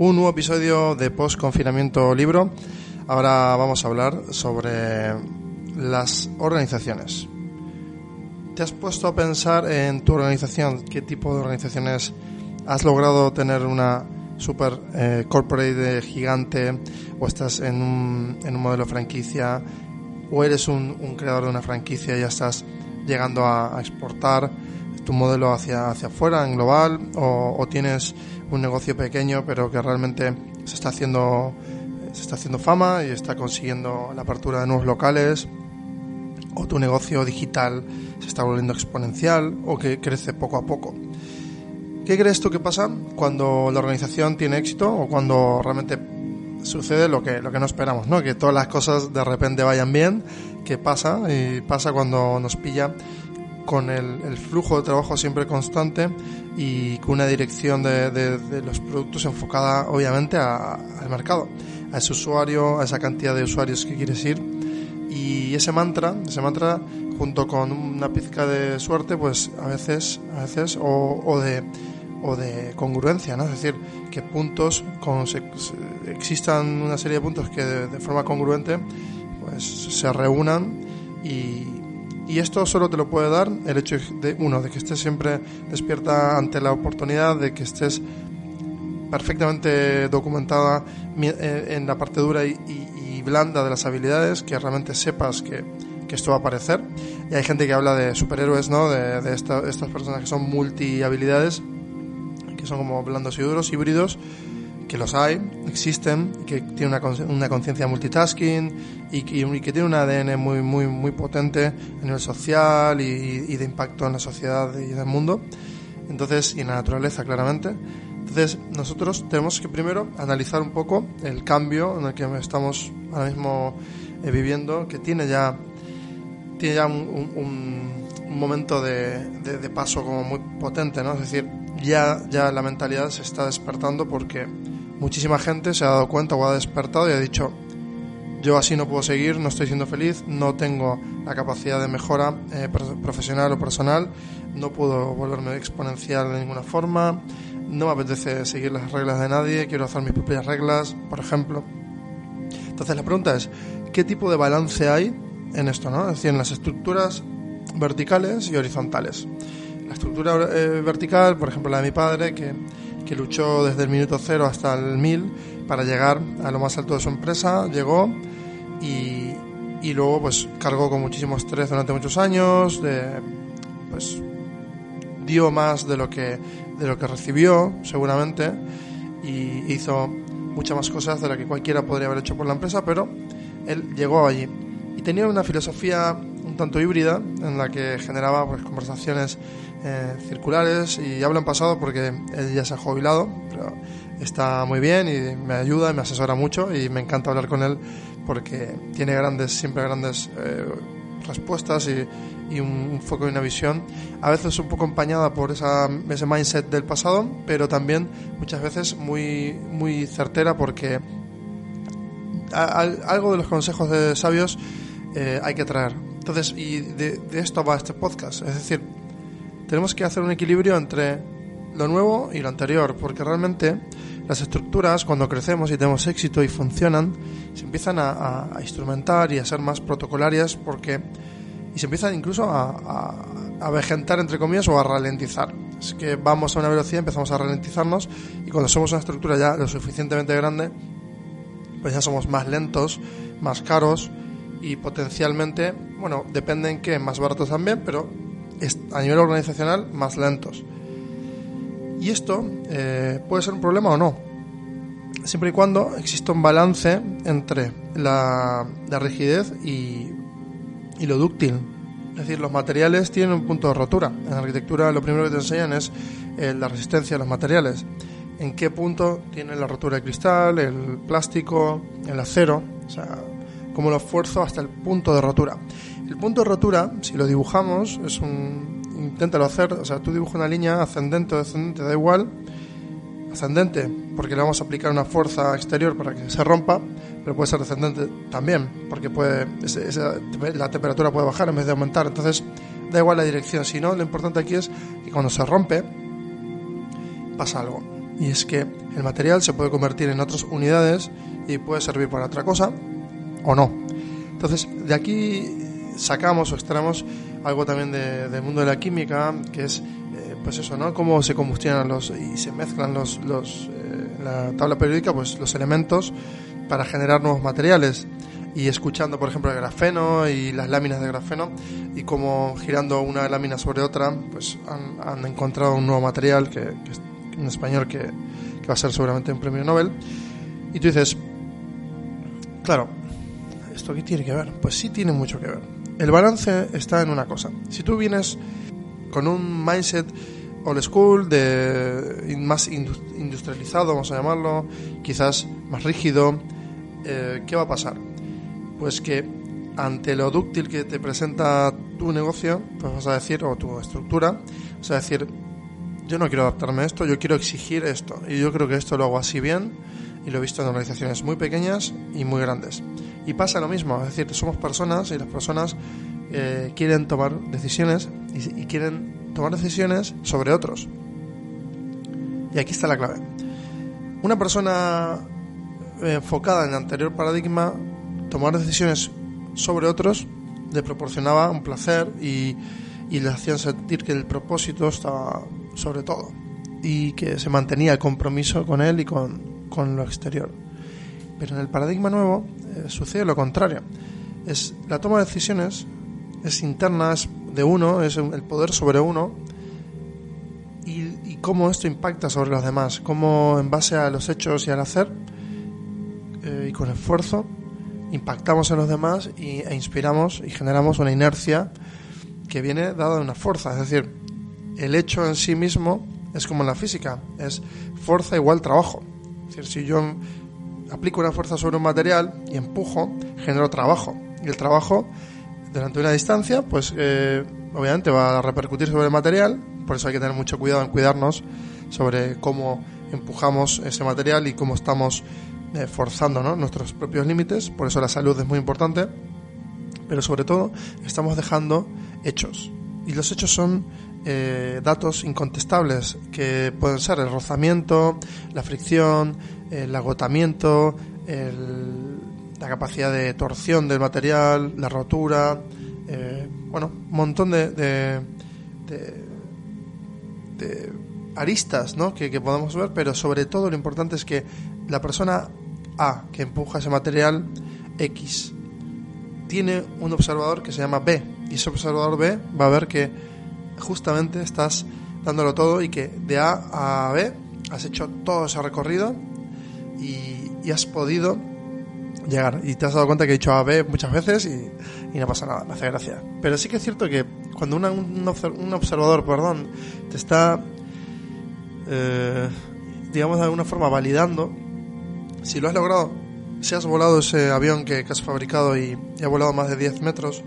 Un nuevo episodio de Post Confinamiento Libro. Ahora vamos a hablar sobre las organizaciones. ¿Te has puesto a pensar en tu organización? ¿Qué tipo de organizaciones has logrado tener una super eh, corporate gigante o estás en un, modelo franquicia o eres un, creador de una franquicia y ya estás llegando a exportar tu modelo hacia, hacia afuera en global o, tienes un negocio pequeño pero que realmente se está haciendo se está haciendo fama y está consiguiendo la apertura de nuevos locales o tu negocio digital se está volviendo exponencial o que crece poco a poco. ¿Qué crees tú que pasa cuando la organización tiene éxito o cuando realmente sucede lo que, lo que no esperamos, ¿no? Que todas las cosas de repente vayan bien, que pasa y pasa cuando nos pilla con el, el, flujo de trabajo siempre constante y con una dirección de, de, de los productos enfocada obviamente a, al mercado, a ese usuario, a esa cantidad de usuarios que quieres ir y ese mantra, ese mantra junto con una pizca de suerte, pues a veces, a veces o, o de o de congruencia, ¿no? Es decir, que puntos con, se, existan una serie de puntos que de, de forma congruente pues se reúnan y, y esto solo te lo puede dar el hecho de, uno, de que estés siempre despierta ante la oportunidad, de que estés perfectamente documentada en la parte dura y, y, blanda de las habilidades, que realmente sepas que, que, esto va a aparecer. Y hay gente que habla de superhéroes, ¿no? De, de esta, estas personas que son multi habilidades, que son como blandos y duros, híbridos, que los hay, existen, que tienen una, una conciencia multitasking y, y, y, que tiene un ADN muy, muy, muy potente a nivel social y, y, de impacto en la sociedad y en el mundo. Entonces, y en la naturaleza, claramente. Entonces, nosotros tenemos que primero analizar un poco el cambio en el que estamos ahora mismo eh, viviendo, que tiene ya, tiene ya un, un, un momento de, de, de, paso como muy potente, ¿no? Es decir, ya, ya la mentalidad se está despertando porque muchísima gente se ha dado cuenta o ha despertado y ha dicho, yo así no puedo seguir, no estoy siendo feliz, no tengo la capacidad de mejora eh, profesional o personal, no puedo volverme exponencial de ninguna forma, no me apetece seguir las reglas de nadie, quiero hacer mis propias reglas, por ejemplo. Entonces la pregunta es, ¿qué tipo de balance hay en esto? ¿no? Es decir, en las estructuras verticales y horizontales. La estructura eh, vertical, por ejemplo la de mi padre, que que luchó desde el minuto cero hasta el mil para llegar a lo más alto de su empresa, llegó y, y luego pues cargó con muchísimo estrés durante muchos años, de, pues dio más de lo que de lo que recibió seguramente y hizo muchas más cosas de las que cualquiera podría haber hecho por la empresa, pero él llegó allí. Y tenía una filosofía tanto híbrida en la que generaba pues conversaciones eh, circulares y hablo en pasado porque él ya se ha jubilado, pero está muy bien y me ayuda y me asesora mucho y me encanta hablar con él porque tiene grandes, siempre grandes eh, respuestas y, un, foco y una visión, a veces un poco empañada por esa, ese mindset del pasado, pero también muchas veces muy, muy certera porque a, algo de los consejos de sabios eh, hay que traer. Entonces, y de, esto va este podcast, es decir, tenemos que hacer un equilibrio entre lo nuevo y lo anterior, porque realmente las estructuras, cuando crecemos y tenemos éxito y funcionan, se empiezan a, instrumentar y a ser más protocolarias porque y se empiezan incluso a, a, a, vegetar, entre comillas, o a ralentizar. Es que vamos a una velocidad, empezamos a ralentizarnos y cuando somos una estructura ya lo suficientemente grande, pues ya somos más lentos, más caros y potencialmente, bueno, depende en qué, más baratos también, pero a nivel organizacional más lentos. Y esto eh, puede ser un problema o no, siempre y cuando exista un balance entre la, la rigidez y, y, lo dúctil. Es decir, los materiales tienen un punto de rotura. En arquitectura lo primero que te enseñan es eh, la resistencia de los materiales. en qué punto tiene la rotura de cristal, el plástico, el acero, o sea, cómo lo esfuerzo hasta el punto de rotura. El punto de rotura, si lo dibujamos, es un... Inténtalo hacer, o sea, tú dibujas una línea ascendente o descendente, da igual, ascendente, porque le vamos a aplicar una fuerza exterior para que se rompa, pero puede ser descendente también, porque puede, la temperatura puede bajar en vez de aumentar. Entonces, da igual la dirección, si no, lo importante aquí es que cuando se rompe, pasa algo. Y es que el material se puede convertir en otras unidades y puede servir para otra cosa o no. Entonces, de aquí sacamos o extraemos algo también del mundo de la química, que es pues eso, ¿no? Cómo se combustionan los y se mezclan los, los eh, la tabla periódica, pues los elementos para generar nuevos materiales. Y escuchando, por ejemplo, el grafeno y las láminas de grafeno y cómo girando una lámina sobre otra, pues han, encontrado un nuevo material que, en español que, que va a ser seguramente un premio Nobel. Y tú dices, claro, ¿esto qué tiene que ver? Pues sí tiene mucho que ver. El balance está en una cosa. Si tú vienes con un mindset old school, de más industrializado, vamos a llamarlo, quizás más rígido, eh, ¿qué va a pasar? Pues que ante lo dúctil que te presenta tu negocio, pues vas a decir, o tu estructura, vas a decir, yo no quiero adaptarme a esto, yo quiero exigir esto. Y yo creo que esto lo hago así bien y lo he visto en organizaciones muy pequeñas y muy grandes. Y pasa lo mismo, es decir, somos personas y las personas eh, quieren tomar decisiones y, quieren tomar decisiones sobre otros. Y aquí está la clave. Una persona eh, enfocada en el anterior paradigma, tomar decisiones sobre otros le proporcionaba un placer y, y le hacían sentir que el propósito estaba sobre todo y que se mantenía el compromiso con él y con, con lo exterior. Pero en el paradigma nuevo eh, sucede lo contrario. Es la toma de decisiones es interna, es de uno, es el poder sobre uno y, cómo esto impacta sobre los demás, cómo en base a los hechos y al hacer eh, y con esfuerzo impactamos en los demás e inspiramos y generamos una inercia que viene dada de una fuerza, es decir, el hecho en sí mismo es como en la física, es fuerza igual trabajo. Es decir, si yo aplico una fuerza sobre un material y empujo, genero trabajo. Y el trabajo durante una distancia, pues eh, obviamente va a repercutir sobre el material, por eso hay que tener mucho cuidado en cuidarnos sobre cómo empujamos ese material y cómo estamos eh, forzando nuestros propios límites, por eso la salud es muy importante, pero sobre todo estamos dejando hechos. Y los hechos son eh, datos incontestables que pueden ser el rozamiento, la fricción, el agotamiento, la capacidad de torsión del material, la rotura, eh, bueno, un montón de, de, de, aristas ¿no? que, que, podemos ver, pero sobre todo lo importante es que la persona A que empuja ese material X tiene un observador que se llama B y ese observador B va a ver que justamente estás dándolo todo y que de A a B has hecho todo ese recorrido y, y has podido llegar. Y te has dado cuenta que he dicho A, B muchas veces y, no pasa nada, me hace gracia. Pero sí que es cierto que cuando un, un, observador, perdón, te está, eh, digamos de alguna forma, validando, si lo has logrado, si has volado ese avión que, has fabricado y, y, ha volado más de 10 metros,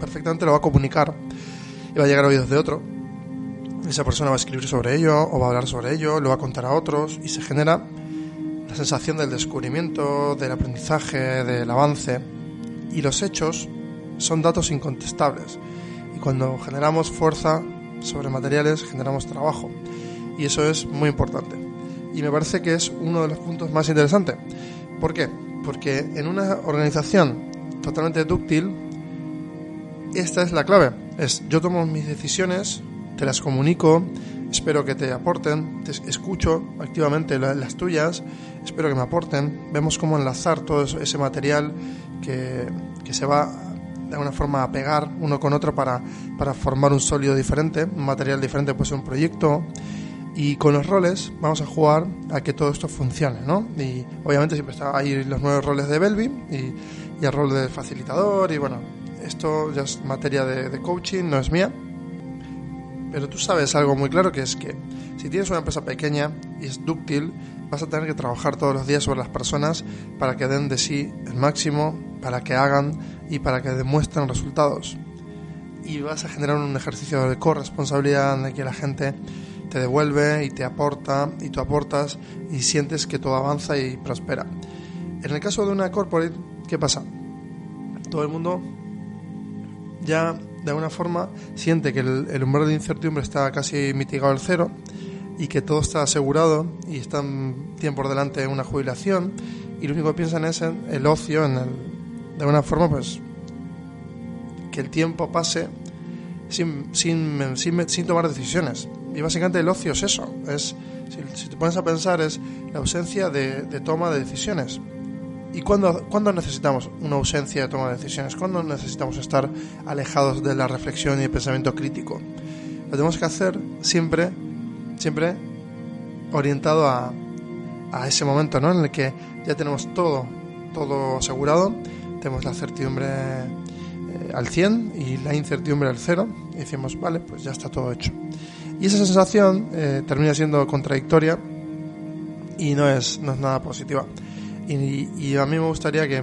perfectamente lo va a comunicar y va a llegar a oídos de otro. Esa persona va a escribir sobre ello o va a hablar sobre ello, lo va a contar a otros y se genera la sensación del descubrimiento, del aprendizaje, del avance. Y los hechos son datos incontestables. Y cuando generamos fuerza sobre materiales, generamos trabajo. Y eso es muy importante. Y me parece que es uno de los puntos más interesantes. ¿Por qué? Porque en una organización totalmente dúctil, esta es la clave. Es yo tomo mis decisiones, te las comunico, espero que te aporten, te escucho activamente las tuyas, espero que me aporten, vemos cómo enlazar todo ese material que, que se va de alguna forma a pegar uno con otro para, para formar un sólido diferente, un material diferente, puede ser un proyecto. Y con los roles vamos a jugar a que todo esto funcione, ¿no? Y obviamente siempre está ahí los nueve roles de Belby y, y el rol de facilitador y bueno, esto ya es materia de, de coaching, no es mía, pero tú sabes algo muy claro que es que Si tienes una empresa pequeña y es dúctil, vas a tener que trabajar todos los días sobre las personas para que den de sí el máximo, para que hagan y para que demuestren resultados. Y vas a generar un ejercicio de corresponsabilidad en el que la gente te devuelve y te aporta y tú aportas y sientes que todo avanza y prospera. En el caso de una corporate, ¿qué pasa? Todo el mundo ya de alguna forma siente que el, umbral de incertidumbre está casi mitigado al cero y que todo está asegurado y están, tienen por delante una jubilación y lo único que piensan es en el ocio, en el, de alguna forma pues que el tiempo pase sin, sin, sin, tomar decisiones. Y básicamente el ocio es eso, es, si, te pones a pensar, es la ausencia de, de toma de decisiones. ¿Y cuándo, necesitamos una ausencia de toma de decisiones? ¿Cuándo necesitamos estar alejados de la reflexión y el pensamiento crítico? Lo tenemos que hacer siempre, siempre orientado a, a ese momento, ¿no? En el que ya tenemos todo, todo asegurado, tenemos la certidumbre eh, al 100 y la incertidumbre al 0 y decimos, vale, pues ya está todo hecho. Y esa sensación eh, termina siendo contradictoria y no es, no es nada positiva. Y, a mí me gustaría que,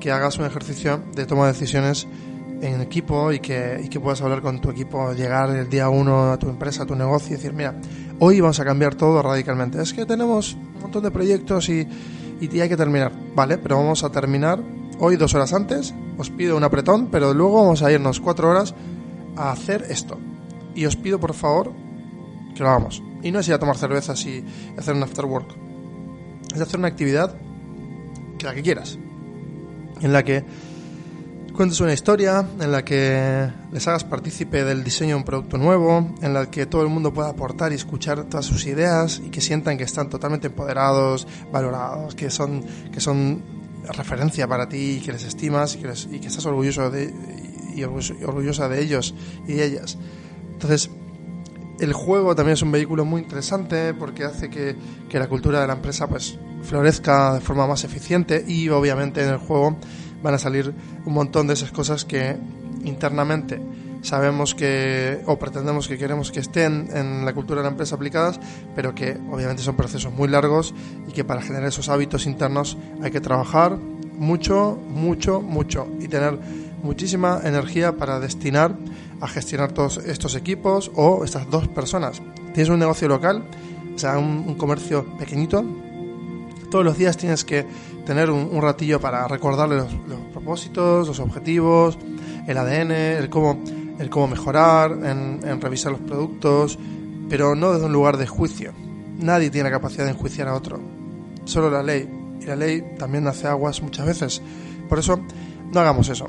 que, hagas un ejercicio de toma de decisiones en equipo y que, y que puedas hablar con tu equipo, llegar el día uno a tu empresa, a tu negocio y decir, mira, hoy vamos a cambiar todo radicalmente. Es que tenemos un montón de proyectos y, y hay que terminar. Vale, pero vamos a terminar hoy dos horas antes. Os pido un apretón, pero luego vamos a irnos cuatro horas a hacer esto. Y os pido, por favor, que lo hagamos. Y no es ir a tomar cervezas y hacer un after work. Es hacer una actividad la que quieras, en la que cuentes una historia, en la que les hagas partícipe del diseño de un producto nuevo, en la que todo el mundo pueda aportar y escuchar todas sus ideas y que sientan que están totalmente empoderados, valorados, que son, que son referencia para ti, que les estimas y que, y que estás orgulloso de, y orgullosa de ellos y de ellas. Entonces, el juego también es un vehículo muy interesante porque hace que, que la cultura de la empresa pues florezca de forma más eficiente y obviamente en el juego van a salir un montón de esas cosas que internamente sabemos que o pretendemos que queremos que estén en la cultura de la empresa aplicadas, pero que obviamente son procesos muy largos y que para generar esos hábitos internos hay que trabajar mucho, mucho, mucho y tener muchísima energía para destinar a gestionar todos estos equipos o estas dos personas. Tienes un negocio local, o sea, un, comercio pequeñito, todos los días tienes que tener un, ratillo para recordarle los, propósitos, los objetivos, el ADN, el cómo, el cómo mejorar, en, revisar los productos, pero no desde un lugar de juicio. Nadie tiene capacidad de enjuiciar a otro, solo la ley. Y la ley también hace aguas muchas veces. Por eso, no hagamos eso.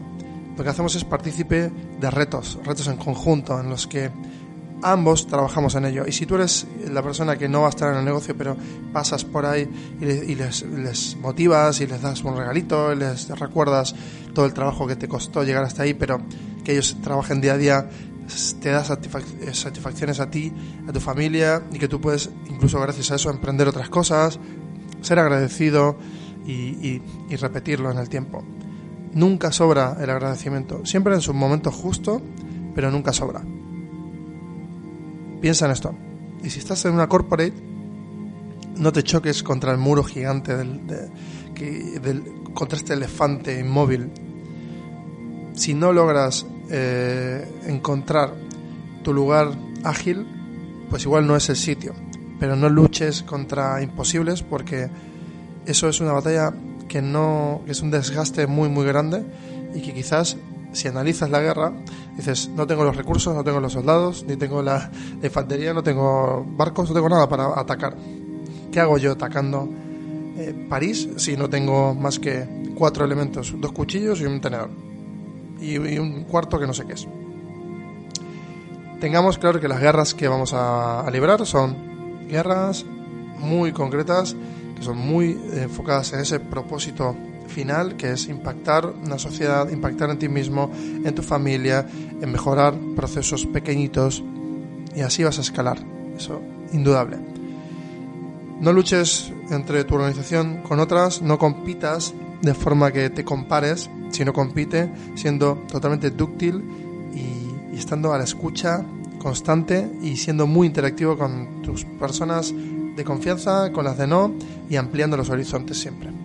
Lo que hacemos es partícipe de retos, retos en conjunto, en los que ambos trabajamos en ello. Y si tú eres la persona que no va a estar en el negocio, pero pasas por ahí y, les, motivas y les das un regalito, y les recuerdas todo el trabajo que te costó llegar hasta ahí, pero que ellos trabajen día a día, te da satisfacciones a ti, a tu familia y que tú puedes, incluso gracias a eso, emprender otras cosas, ser agradecido y, y repetirlo en el tiempo. Nunca sobra el agradecimiento, siempre en su momento justo, pero nunca sobra. Piensa en esto. Y si estás en una corporate, no te choques contra el muro gigante del, contra este elefante inmóvil. Si no logras eh, encontrar tu lugar ágil, pues igual no es el sitio. Pero no luches contra imposibles porque eso es una batalla que no que es un desgaste muy muy grande y que quizás si analizas la guerra, dices, no tengo los recursos, no tengo los soldados, ni tengo la, infantería, no tengo barcos, no tengo nada para atacar. ¿Qué hago yo atacando eh, París si no tengo más que cuatro elementos, dos cuchillos y un tenedor? Y, un cuarto que no sé qué es. Tengamos claro que las guerras que vamos a, a librar son guerras muy concretas, que son muy enfocadas en ese propósito final, que es impactar una sociedad, impactar en ti mismo, en tu familia, en mejorar procesos pequeñitos y así vas a escalar. Eso, indudable. No luches entre tu organización con otras, no compitas de forma que te compares, sino compite siendo totalmente dúctil y, estando a la escucha constante y siendo muy interactivo con tus personas de confianza, con las de no y ampliando los horizontes siempre.